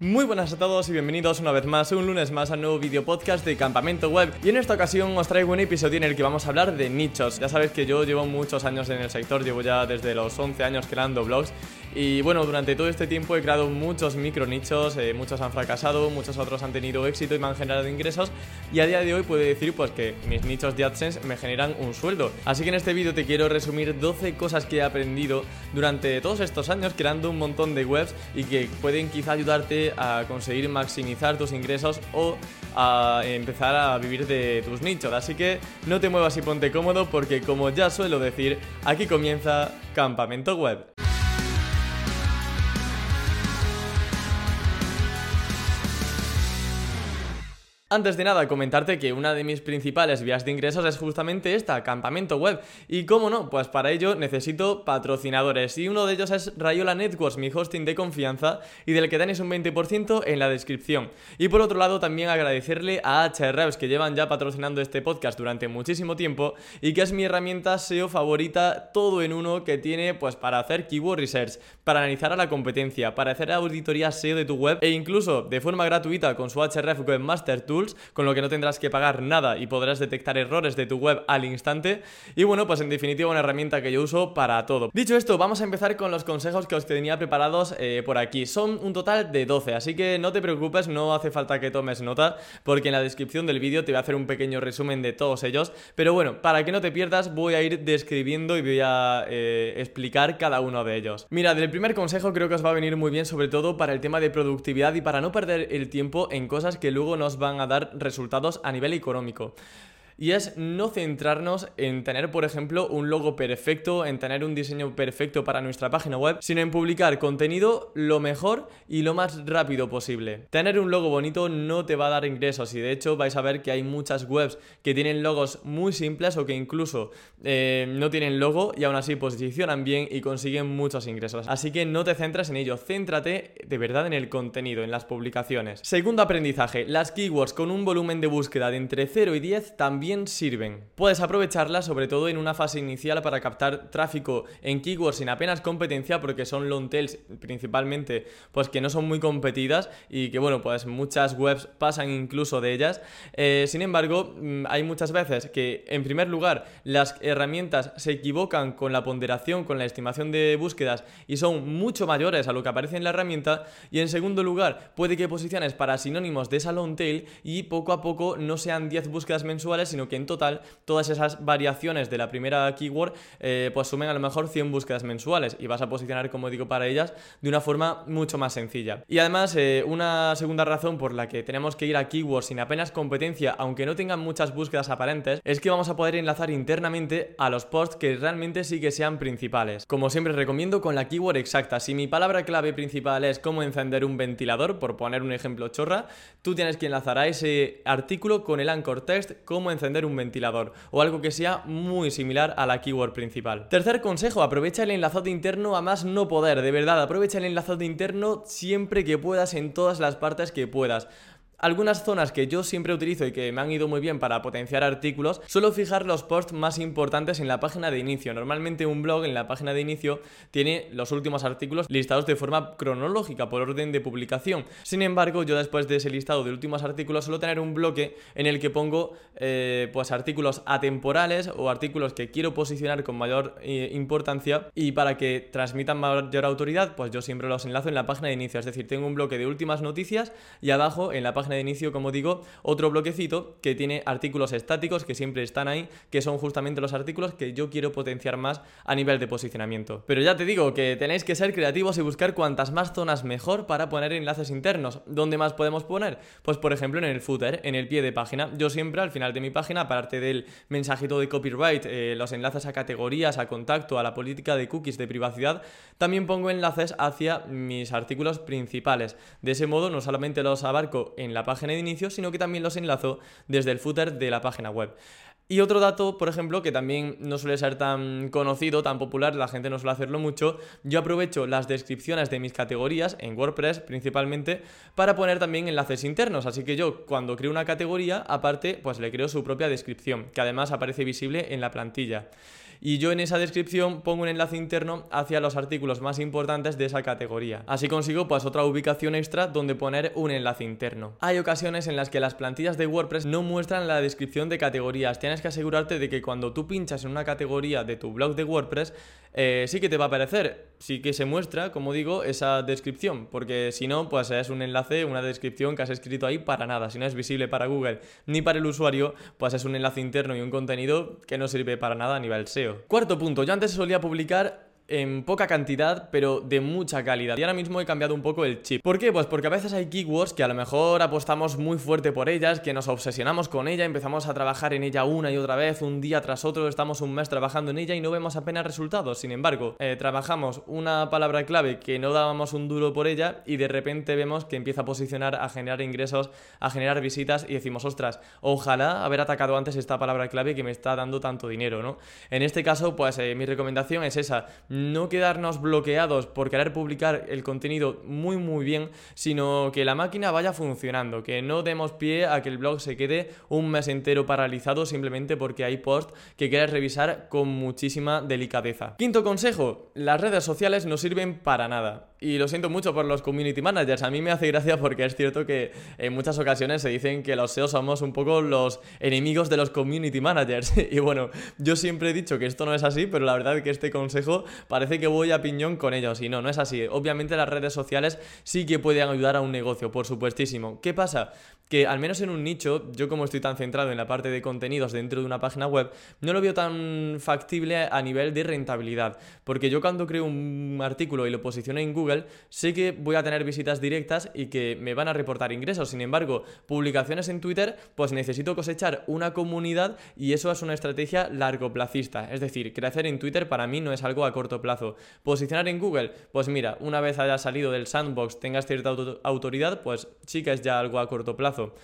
Muy buenas a todos y bienvenidos una vez más, un lunes más al nuevo video podcast de Campamento Web y en esta ocasión os traigo un episodio en el que vamos a hablar de nichos. Ya sabéis que yo llevo muchos años en el sector, llevo ya desde los 11 años creando blogs y bueno, durante todo este tiempo he creado muchos micro nichos, eh, muchos han fracasado, muchos otros han tenido éxito y me han generado ingresos y a día de hoy puedo decir pues que mis nichos de AdSense me generan un sueldo. Así que en este vídeo te quiero resumir 12 cosas que he aprendido durante todos estos años creando un montón de webs y que pueden quizá ayudarte a conseguir maximizar tus ingresos o a empezar a vivir de tus nichos. Así que no te muevas y ponte cómodo porque como ya suelo decir, aquí comienza Campamento Web. Antes de nada, comentarte que una de mis principales vías de ingresos es justamente esta, campamento web. Y cómo no, pues para ello necesito patrocinadores. Y uno de ellos es Rayola Networks, mi hosting de confianza, y del que tenéis un 20% en la descripción. Y por otro lado, también agradecerle a HREVs, que llevan ya patrocinando este podcast durante muchísimo tiempo, y que es mi herramienta SEO favorita, todo en uno, que tiene pues para hacer keyword research, para analizar a la competencia, para hacer auditoría SEO de tu web, e incluso de forma gratuita con su HRF Webmaster Tool con lo que no tendrás que pagar nada y podrás detectar errores de tu web al instante. Y bueno, pues en definitiva una herramienta que yo uso para todo. Dicho esto, vamos a empezar con los consejos que os tenía preparados eh, por aquí. Son un total de 12, así que no te preocupes, no hace falta que tomes nota, porque en la descripción del vídeo te voy a hacer un pequeño resumen de todos ellos. Pero bueno, para que no te pierdas, voy a ir describiendo y voy a eh, explicar cada uno de ellos. Mira, del primer consejo creo que os va a venir muy bien, sobre todo para el tema de productividad y para no perder el tiempo en cosas que luego nos van a dar resultados a nivel económico y es no centrarnos en tener, por ejemplo, un logo perfecto, en tener un diseño perfecto para nuestra página web, sino en publicar contenido lo mejor y lo más rápido posible. Tener un logo bonito no te va a dar ingresos y de hecho vais a ver que hay muchas webs que tienen logos muy simples o que incluso eh, no tienen logo y aún así posicionan bien y consiguen muchos ingresos. Así que no te centres en ello, céntrate de verdad en el contenido, en las publicaciones. Segundo aprendizaje, las keywords con un volumen de búsqueda de entre 0 y 10 también sirven. Puedes aprovecharlas sobre todo en una fase inicial para captar tráfico en keywords sin apenas competencia porque son long tails principalmente pues que no son muy competidas y que bueno pues muchas webs pasan incluso de ellas. Eh, sin embargo mm, hay muchas veces que en primer lugar las herramientas se equivocan con la ponderación, con la estimación de búsquedas y son mucho mayores a lo que aparece en la herramienta y en segundo lugar puede que posiciones para sinónimos de esa long tail y poco a poco no sean 10 búsquedas mensuales sino que en total todas esas variaciones de la primera keyword eh, pues sumen a lo mejor 100 búsquedas mensuales y vas a posicionar, como digo, para ellas de una forma mucho más sencilla. Y además, eh, una segunda razón por la que tenemos que ir a keywords sin apenas competencia, aunque no tengan muchas búsquedas aparentes, es que vamos a poder enlazar internamente a los posts que realmente sí que sean principales. Como siempre recomiendo con la keyword exacta, si mi palabra clave principal es cómo encender un ventilador, por poner un ejemplo chorra, tú tienes que enlazar a ese artículo con el anchor text cómo encender un ventilador o algo que sea muy similar a la keyword principal. Tercer consejo, aprovecha el enlazado interno a más no poder, de verdad, aprovecha el enlazado interno siempre que puedas en todas las partes que puedas. Algunas zonas que yo siempre utilizo y que me han ido muy bien para potenciar artículos, suelo fijar los posts más importantes en la página de inicio. Normalmente un blog en la página de inicio tiene los últimos artículos listados de forma cronológica por orden de publicación. Sin embargo, yo después de ese listado de últimos artículos suelo tener un bloque en el que pongo eh, pues artículos atemporales o artículos que quiero posicionar con mayor eh, importancia y para que transmitan mayor autoridad, pues yo siempre los enlazo en la página de inicio. Es decir, tengo un bloque de últimas noticias y abajo en la página de inicio, como digo, otro bloquecito que tiene artículos estáticos que siempre están ahí, que son justamente los artículos que yo quiero potenciar más a nivel de posicionamiento. Pero ya te digo que tenéis que ser creativos y buscar cuantas más zonas mejor para poner enlaces internos. ¿Dónde más podemos poner? Pues por ejemplo en el footer, en el pie de página. Yo siempre al final de mi página, aparte del mensajito de copyright, eh, los enlaces a categorías, a contacto, a la política de cookies de privacidad, también pongo enlaces hacia mis artículos principales. De ese modo no solamente los abarco en la la página de inicio, sino que también los enlazo desde el footer de la página web. Y otro dato, por ejemplo, que también no suele ser tan conocido, tan popular, la gente no suele hacerlo mucho, yo aprovecho las descripciones de mis categorías, en WordPress principalmente, para poner también enlaces internos. Así que yo cuando creo una categoría, aparte, pues le creo su propia descripción, que además aparece visible en la plantilla. Y yo en esa descripción pongo un enlace interno hacia los artículos más importantes de esa categoría. Así consigo pues otra ubicación extra donde poner un enlace interno. Hay ocasiones en las que las plantillas de WordPress no muestran la descripción de categorías. Tienes que asegurarte de que cuando tú pinchas en una categoría de tu blog de WordPress, eh, sí que te va a aparecer, sí que se muestra, como digo, esa descripción, porque si no, pues es un enlace, una descripción que has escrito ahí para nada. Si no es visible para Google ni para el usuario, pues es un enlace interno y un contenido que no sirve para nada a nivel SEO. Cuarto punto, yo antes solía publicar en poca cantidad, pero de mucha calidad. Y ahora mismo he cambiado un poco el chip. ¿Por qué? Pues porque a veces hay keywords que a lo mejor apostamos muy fuerte por ellas, que nos obsesionamos con ella, empezamos a trabajar en ella una y otra vez, un día tras otro, estamos un mes trabajando en ella y no vemos apenas resultados. Sin embargo, eh, trabajamos una palabra clave que no dábamos un duro por ella y de repente vemos que empieza a posicionar, a generar ingresos, a generar visitas y decimos, ostras, ojalá haber atacado antes esta palabra clave que me está dando tanto dinero, ¿no? En este caso, pues eh, mi recomendación es esa no quedarnos bloqueados por querer publicar el contenido muy muy bien, sino que la máquina vaya funcionando, que no demos pie a que el blog se quede un mes entero paralizado simplemente porque hay posts que quieres revisar con muchísima delicadeza. Quinto consejo, las redes sociales no sirven para nada. Y lo siento mucho por los community managers. A mí me hace gracia porque es cierto que en muchas ocasiones se dicen que los SEO somos un poco los enemigos de los community managers. y bueno, yo siempre he dicho que esto no es así, pero la verdad es que este consejo parece que voy a piñón con ellos. Y no, no es así. Obviamente las redes sociales sí que pueden ayudar a un negocio, por supuestísimo. ¿Qué pasa? que al menos en un nicho, yo como estoy tan centrado en la parte de contenidos dentro de una página web, no lo veo tan factible a nivel de rentabilidad. Porque yo cuando creo un artículo y lo posiciono en Google, sé que voy a tener visitas directas y que me van a reportar ingresos. Sin embargo, publicaciones en Twitter, pues necesito cosechar una comunidad y eso es una estrategia largoplacista. Es decir, crecer en Twitter para mí no es algo a corto plazo. Posicionar en Google, pues mira, una vez haya salido del sandbox, tengas cierta autoridad, pues sí que es ya algo a corto plazo.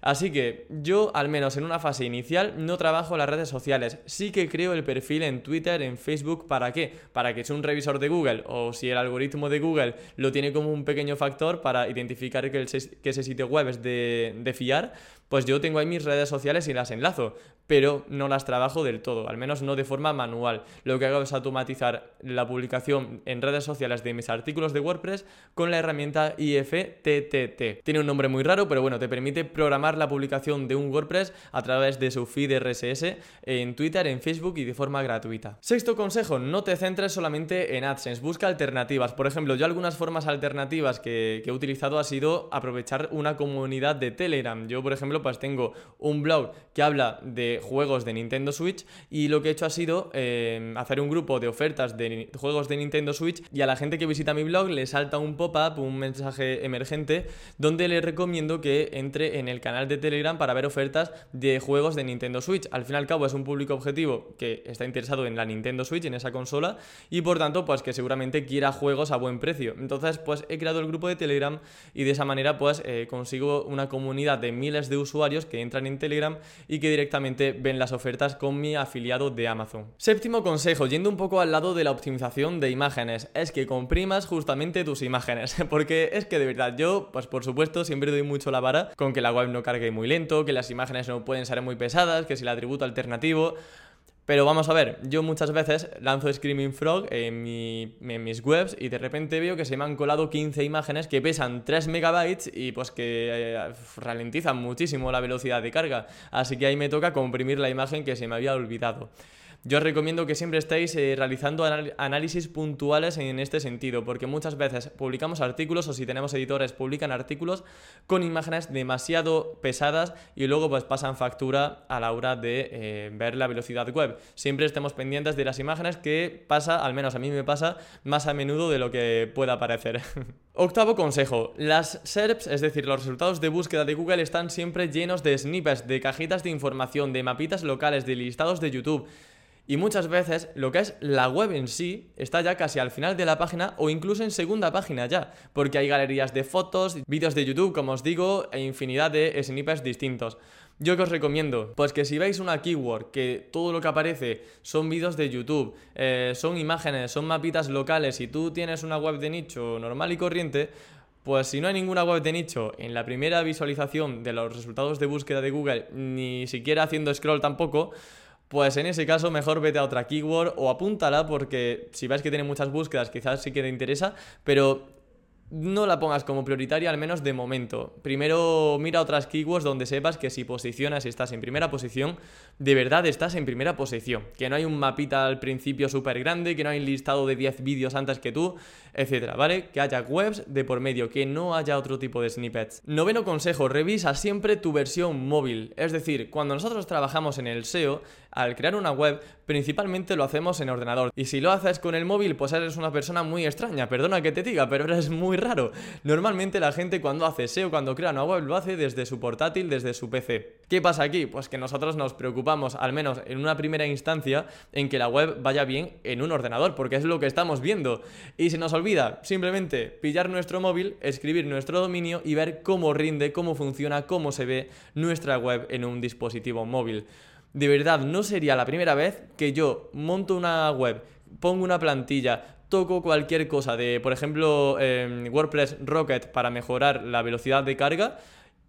Así que yo, al menos en una fase inicial, no trabajo las redes sociales. Sí que creo el perfil en Twitter, en Facebook. ¿Para qué? Para que sea un revisor de Google o si el algoritmo de Google lo tiene como un pequeño factor para identificar que, ese sitio web es de fiar, pues yo tengo ahí mis redes sociales y las enlazo, pero no las trabajo del todo, al menos no de forma manual. Lo que hago es automatizar la publicación en redes sociales de mis artículos de WordPress con la herramienta IFTTT. Tiene un nombre muy raro, pero bueno, te permite programar la publicación de un WordPress a través de su feed RSS en Twitter, en Facebook y de forma gratuita. Sexto consejo, no te centres solamente en AdSense, busca alternativas. Por ejemplo, yo algunas formas alternativas que, que he utilizado ha sido aprovechar una comunidad de Telegram. Yo, por ejemplo, pues tengo un blog que habla de juegos de Nintendo Switch y lo que he hecho ha sido eh, hacer un grupo de ofertas de juegos de Nintendo Switch y a la gente que visita mi blog le salta un pop-up, un mensaje emergente donde le recomiendo que entre en el canal de Telegram para ver ofertas de juegos de Nintendo Switch. Al fin y al cabo es un público objetivo que está interesado en la Nintendo Switch, en esa consola y por tanto pues que seguramente quiera juegos a buen precio. Entonces pues he creado el grupo de Telegram y de esa manera pues eh, consigo una comunidad de miles de usuarios usuarios que entran en Telegram y que directamente ven las ofertas con mi afiliado de Amazon. Séptimo consejo, yendo un poco al lado de la optimización de imágenes, es que comprimas justamente tus imágenes, porque es que de verdad yo, pues por supuesto, siempre doy mucho la vara con que la web no cargue muy lento, que las imágenes no pueden ser muy pesadas, que si el atributo alternativo... Pero vamos a ver, yo muchas veces lanzo Screaming Frog en, mis webs y de repente veo que se me han colado 15 imágenes que pesan 3 megabytes y pues que eh, ralentizan muchísimo la velocidad de carga. Así que ahí me toca comprimir la imagen que se me había olvidado. Yo os recomiendo que siempre estéis eh, realizando análisis puntuales en este sentido, porque muchas veces publicamos artículos o si tenemos editores publican artículos con imágenes demasiado pesadas y luego pues pasan factura a la hora de eh, ver la velocidad web. Siempre estemos pendientes de las imágenes que pasa, al menos a mí me pasa, más a menudo de lo que pueda parecer. Octavo consejo, las SERPs, es decir, los resultados de búsqueda de Google están siempre llenos de snippets, de cajitas de información, de mapitas locales, de listados de YouTube. Y muchas veces lo que es la web en sí está ya casi al final de la página o incluso en segunda página ya, porque hay galerías de fotos, vídeos de YouTube, como os digo, e infinidad de snippets distintos. Yo que os recomiendo, pues que si veis una keyword que todo lo que aparece son vídeos de YouTube, eh, son imágenes, son mapitas locales y tú tienes una web de nicho normal y corriente, pues si no hay ninguna web de nicho en la primera visualización de los resultados de búsqueda de Google, ni siquiera haciendo scroll tampoco, pues en ese caso mejor vete a otra keyword o apúntala porque si ves que tiene muchas búsquedas quizás sí que te interesa, pero no la pongas como prioritaria, al menos de momento. Primero mira otras keywords donde sepas que si posicionas y estás en primera posición, de verdad estás en primera posición. Que no hay un mapita al principio súper grande, que no hay un listado de 10 vídeos antes que tú, etcétera, ¿vale? Que haya webs de por medio, que no haya otro tipo de snippets. Noveno consejo, revisa siempre tu versión móvil. Es decir, cuando nosotros trabajamos en el SEO, al crear una web, principalmente lo hacemos en ordenador. Y si lo haces con el móvil, pues eres una persona muy extraña. Perdona que te diga, pero eres muy raro. Normalmente la gente cuando hace SEO, cuando crea una web, lo hace desde su portátil, desde su PC. ¿Qué pasa aquí? Pues que nosotros nos preocupamos, al menos en una primera instancia, en que la web vaya bien en un ordenador, porque es lo que estamos viendo. Y se nos olvida simplemente pillar nuestro móvil, escribir nuestro dominio y ver cómo rinde, cómo funciona, cómo se ve nuestra web en un dispositivo móvil. De verdad, no sería la primera vez que yo monto una web, pongo una plantilla, toco cualquier cosa de, por ejemplo, em, WordPress Rocket para mejorar la velocidad de carga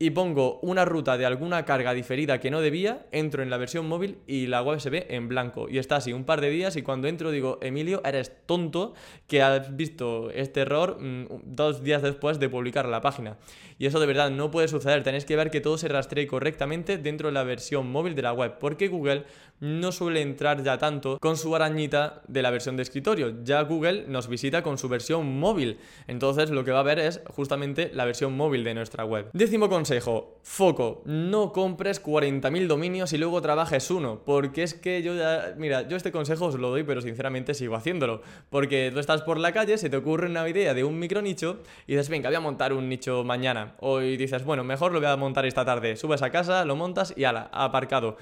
y pongo una ruta de alguna carga diferida que no debía, entro en la versión móvil y la web se ve en blanco. Y está así un par de días y cuando entro digo, Emilio, eres tonto que has visto este error mm, dos días después de publicar la página. Y eso de verdad no puede suceder. Tenéis que ver que todo se rastree correctamente dentro de la versión móvil de la web. Porque Google no suele entrar ya tanto con su arañita de la versión de escritorio. Ya Google nos visita con su versión móvil. Entonces lo que va a ver es justamente la versión móvil de nuestra web. Décimo consejo, foco, no compres 40.000 dominios y luego trabajes uno, porque es que yo ya, mira, yo este consejo os lo doy, pero sinceramente sigo haciéndolo, porque tú estás por la calle, se te ocurre una idea de un micro nicho y dices, venga, voy a montar un nicho mañana, o dices, bueno, mejor lo voy a montar esta tarde, subes a casa, lo montas y ala, aparcado.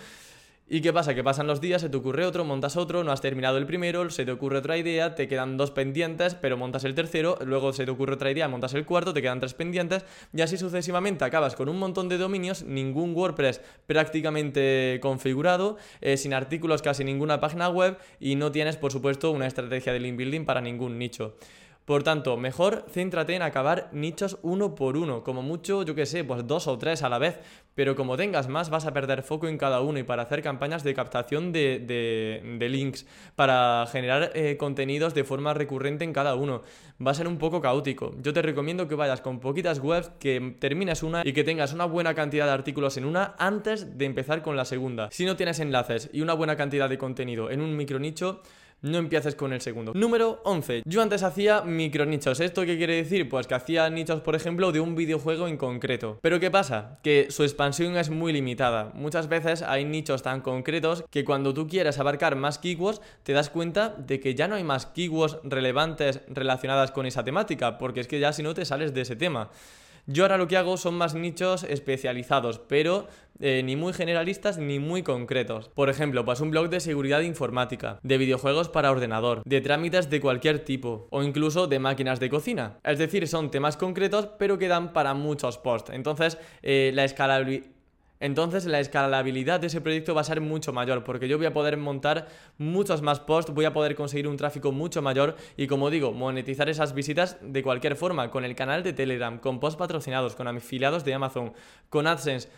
¿Y qué pasa? Que pasan los días, se te ocurre otro, montas otro, no has terminado el primero, se te ocurre otra idea, te quedan dos pendientes, pero montas el tercero, luego se te ocurre otra idea, montas el cuarto, te quedan tres pendientes, y así sucesivamente acabas con un montón de dominios, ningún WordPress prácticamente configurado, eh, sin artículos, casi ninguna página web, y no tienes, por supuesto, una estrategia de link building para ningún nicho. Por tanto, mejor céntrate en acabar nichos uno por uno, como mucho, yo que sé, pues dos o tres a la vez, pero como tengas más vas a perder foco en cada uno y para hacer campañas de captación de, links, para generar eh, contenidos de forma recurrente en cada uno, va a ser un poco caótico. Yo te recomiendo que vayas con poquitas webs, que termines una y que tengas una buena cantidad de artículos en una antes de empezar con la segunda. Si no tienes enlaces y una buena cantidad de contenido en un micro nicho, no empieces con el segundo. Número 11. Yo antes hacía micronichos. ¿Esto qué quiere decir? Pues que hacía nichos, por ejemplo, de un videojuego en concreto. Pero ¿qué pasa? Que su expansión es muy limitada. Muchas veces hay nichos tan concretos que cuando tú quieres abarcar más keywords, te das cuenta de que ya no hay más keywords relevantes relacionadas con esa temática, porque es que ya si no te sales de ese tema. Yo ahora lo que hago son más nichos especializados, pero eh, ni muy generalistas ni muy concretos. Por ejemplo, pues un blog de seguridad informática, de videojuegos para ordenador, de trámites de cualquier tipo o incluso de máquinas de cocina. Es decir, son temas concretos pero que dan para muchos posts. Entonces, eh, la escalabilidad entonces la escalabilidad de ese proyecto va a ser mucho mayor porque yo voy a poder montar muchos más posts, voy a poder conseguir un tráfico mucho mayor y como digo, monetizar esas visitas de cualquier forma, con el canal de Telegram, con posts patrocinados, con afiliados de Amazon, con AdSense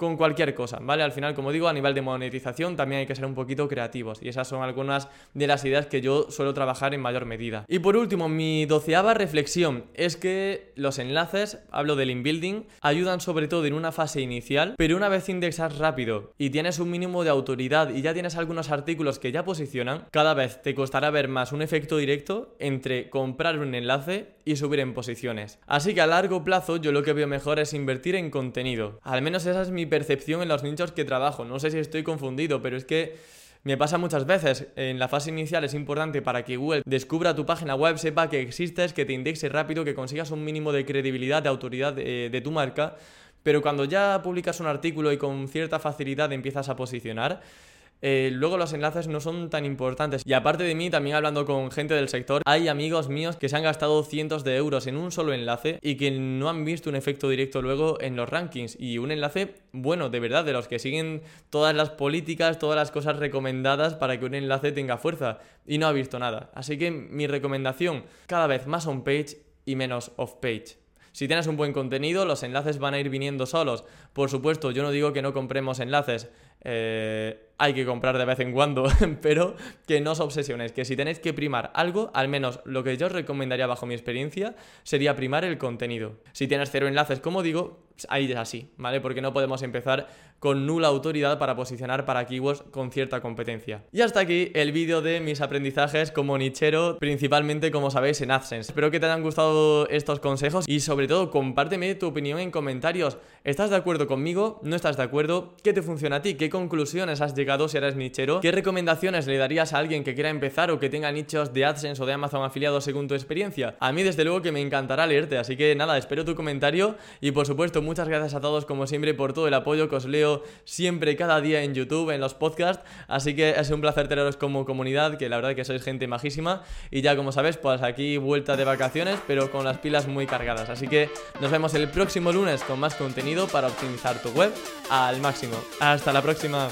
con cualquier cosa, ¿vale? Al final, como digo, a nivel de monetización también hay que ser un poquito creativos y esas son algunas de las ideas que yo suelo trabajar en mayor medida. Y por último, mi doceava reflexión es que los enlaces, hablo del inbuilding, ayudan sobre todo en una fase inicial, pero una vez indexas rápido y tienes un mínimo de autoridad y ya tienes algunos artículos que ya posicionan, cada vez te costará ver más un efecto directo entre comprar un enlace y subir en posiciones. Así que a largo plazo yo lo que veo mejor es invertir en contenido. Al menos esa es mi percepción en los nichos que trabajo. No sé si estoy confundido, pero es que me pasa muchas veces. En la fase inicial es importante para que Google descubra tu página web, sepa que existes, que te indexe rápido, que consigas un mínimo de credibilidad, de autoridad de, de tu marca. Pero cuando ya publicas un artículo y con cierta facilidad empiezas a posicionar, eh, luego los enlaces no son tan importantes. Y aparte de mí, también hablando con gente del sector, hay amigos míos que se han gastado cientos de euros en un solo enlace y que no han visto un efecto directo luego en los rankings. Y un enlace, bueno, de verdad, de los que siguen todas las políticas, todas las cosas recomendadas para que un enlace tenga fuerza. Y no ha visto nada. Así que mi recomendación, cada vez más on-page y menos off-page. Si tienes un buen contenido, los enlaces van a ir viniendo solos. Por supuesto, yo no digo que no compremos enlaces. Eh, hay que comprar de vez en cuando, pero que no os obsesionéis, que si tenéis que primar algo, al menos lo que yo os recomendaría bajo mi experiencia sería primar el contenido. Si tienes cero enlaces, como digo, ahí es así, ¿vale? Porque no podemos empezar con nula autoridad para posicionar para keywords con cierta competencia. Y hasta aquí el vídeo de mis aprendizajes como nichero, principalmente como sabéis en AdSense. Espero que te hayan gustado estos consejos y sobre todo compárteme tu opinión en comentarios. ¿Estás de acuerdo conmigo? ¿No estás de acuerdo? ¿Qué te funciona a ti? ¿Qué conclusiones has llegado si eres nichero? ¿Qué recomendaciones le darías a alguien que quiera empezar o que tenga nichos de AdSense o de Amazon afiliados según tu experiencia? A mí desde luego que me encantará leerte, así que nada, espero tu comentario y por supuesto muchas gracias a todos como siempre por todo el apoyo que os leo siempre cada día en YouTube, en los podcasts, así que es un placer teneros como comunidad, que la verdad que sois gente majísima y ya como sabes, pues aquí vuelta de vacaciones, pero con las pilas muy cargadas, así que nos vemos el próximo lunes con más contenido para optimizar tu web al máximo. Hasta la próxima.